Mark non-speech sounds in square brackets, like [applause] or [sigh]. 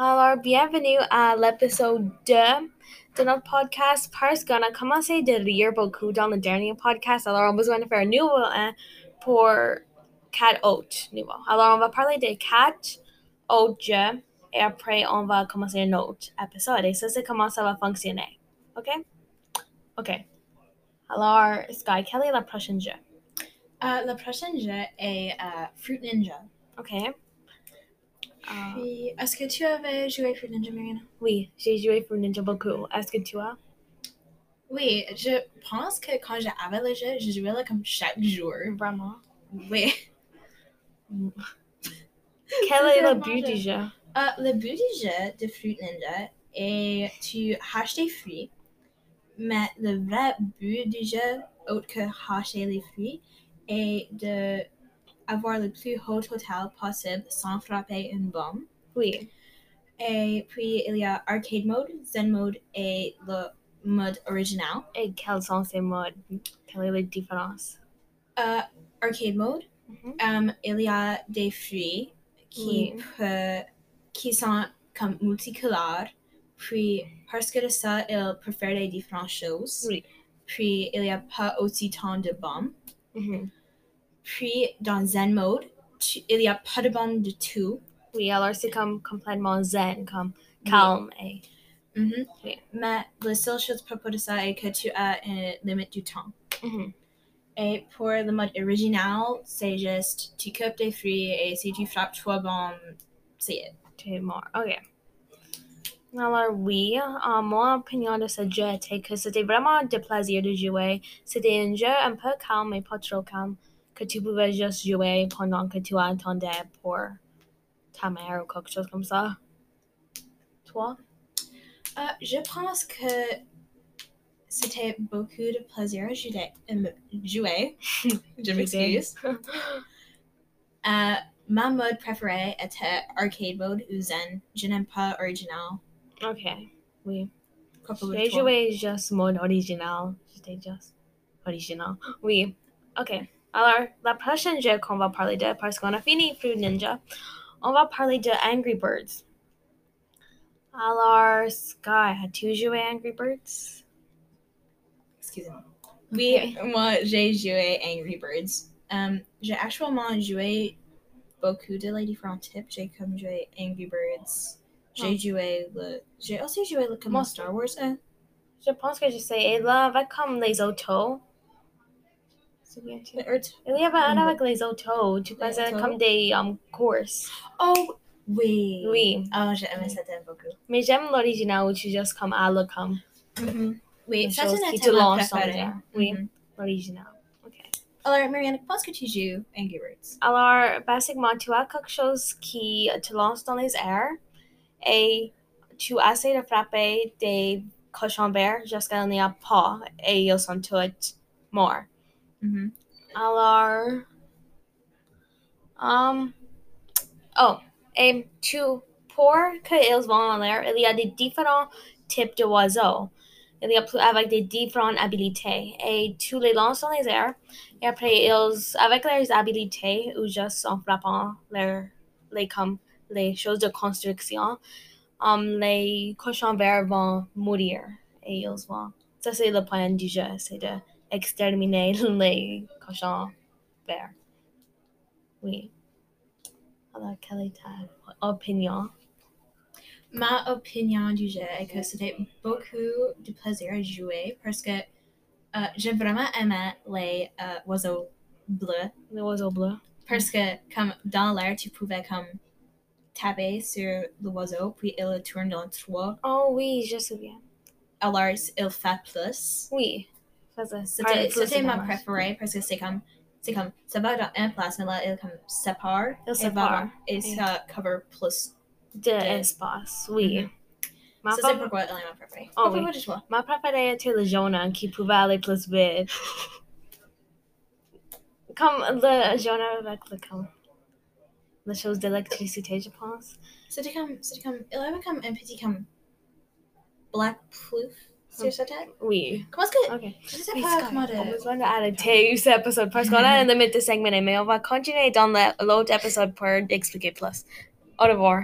Alors, bienvenue à l'épisode 2 de notre podcast parce qu'on a commencé de lire beaucoup dans le dernier podcast. Alors, on a besoin de faire un nouveau un pour quatre autres nouveaux. Alors, on va parler des quatre autres jeux et après, on va commencer un autre épisode. Et ça, c'est comment ça va fonctionner. OK? OK. Alors, Sky, quel est le prochain jeu? Euh, le prochain jeu est euh, Fruit Ninja. OK. Puis, est-ce que tu avais joué Fruit Ninja, Mariana? oui, j'ai joué pour Ninja beaucoup. Est-ce que tu as? Oui, je pense que quand j'avais le jeu, je jouais là comme chaque jour. Vraiment? Oui. [laughs] Quel est le but du jeu? Euh, le but du jeu de Fruit Ninja est tu haches des fruits, mais le vrai but du jeu, autre que hacher les fruits, est de avoir le plus haut total possible sans frapper une bombe. Oui. Et puis, il y a Arcade Mode, Zen Mode et le mode original. Et quels sont ces modes? Quelle est la différence? Euh, arcade Mode, Mhm. euh, il y a des fruits qui, Oui. peut- qui sont comme multicolores. Puis, parce que de ça, ils peuvent faire des différentes choses. Oui. Puis, il n'y a pas aussi tant de bombes. Mhm. Puis, dans Zen Mode, tu- il n'y a pas de bombes du tout. Oui, alors c'est comme complètement zen, comme calme et... Mhm. Oui. Mais la seule chose à propos de ça est que tu as une limite du temps. Mhm. Et pour le mode original, c'est juste tu coupes des fruits et si tu frappes trois bombes, c'est it. Tu es mort. OK. Alors oui, euh, mon opinion de ce jeu était que c'était vraiment de plaisir de jouer. C'était un jeu un peu calme mais pas trop calme, que tu pouvais juste jouer pendant que tu attendais pour ta mère ou quelque chose comme ça. Toi? Euh, je pense que c'était beaucoup de plaisir à jouer. jouer. je m'excuse. [laughs] Euh, ma mode préférée était arcade mode ou zen. Je n'aime pas original. OK. Oui. J'ai joué juste mode original. J'étais juste original. Oui. OK. Alors, la prochaine jeu qu'on va parler de, parce qu'on a fini Fruit Ninja, on va parler de Angry Birds. Alors, Sky, as-tu joué Angry Birds? Excusez-moi. Oui, moi j'ai joué Angry Birds. Um, j'ai actuellement joué beaucoup de les différents types. J'ai comme joué Angry Birds. J'ai Oh. joué le. J'ai aussi joué le comme Moi- Star Wars. hein. Je pense que je sais. Et là, avec comme les autos. Souviens-tu? Le Earth- Il y avait un Mm. avec les autos. Tu Les faisais autos? comme des um, courses. Oh oui. Oui. Oh, j'ai aimé ça beaucoup. Mais j'aime l'original où tu juste comme à le comme Oui, Les ça c'est qui notre te thème lancent en préféré. l'air. Oui. Mhm. l'original. OK. Alors, Marianne, pense que tu joues Angry Birds. Alors, basiquement, tu as quelque chose qui te lance dans les airs et tu essaies de frapper des cochons verts jusqu'à il n'y a pas et ils sont tous morts. Mhm. Alors, um, oh, et tu, pour qu'ils vont en l'air, il y a des différents types d'oiseaux. Il y a plus avec des différentes habilités et tu les lances dans les airs et après ils, avec leurs habilités ou juste en frappant leur, les, comme, les choses de construction, um, les cochons verts vont mourir et ils vont. Ça c'est le point du jeu, c'est de exterminer [laughs] les cochons verts. Oui. Alors, quelle est ta opinion? Ma opinion du jeu est que c'était beaucoup de plaisir à jouer parce que euh, j'ai vraiment aimé les euh, oiseaux bleus. Les oiseaux bleus. Parce que comme dans l'air, tu pouvais comme taper sur l'oiseau, puis il tourne dans trois. Oh oui, je me souviens. Alors, il fait plus. Oui. Faisait- C'était de ma préférée parce que c'est comme, c'est comme, ça va dans un place, mais là, il comme sépare. Il sépare. Et ça cover plus. De espace, oui. Mhm. Ma, Ça, c'est pourquoi elle est ma préférée. Oh, À oui. toi. ma préférée était le jaune qui pouvait aller plus vite. [laughs] Comme le jaune avec le comme. La chose d'électricité, je pense. C'était comme, c'était comme, il avait comme un petit comme black plouf sur sa tête. Oui. Comment est-ce que, Ok. je sais Oui, pas Sky, comment [laughs] on a de... besoin d'arrêter cet épisode parce qu'on a une limite de 5 minutes, mais on va continuer dans le- l'autre épisode pour expliquer plus. Au revoir.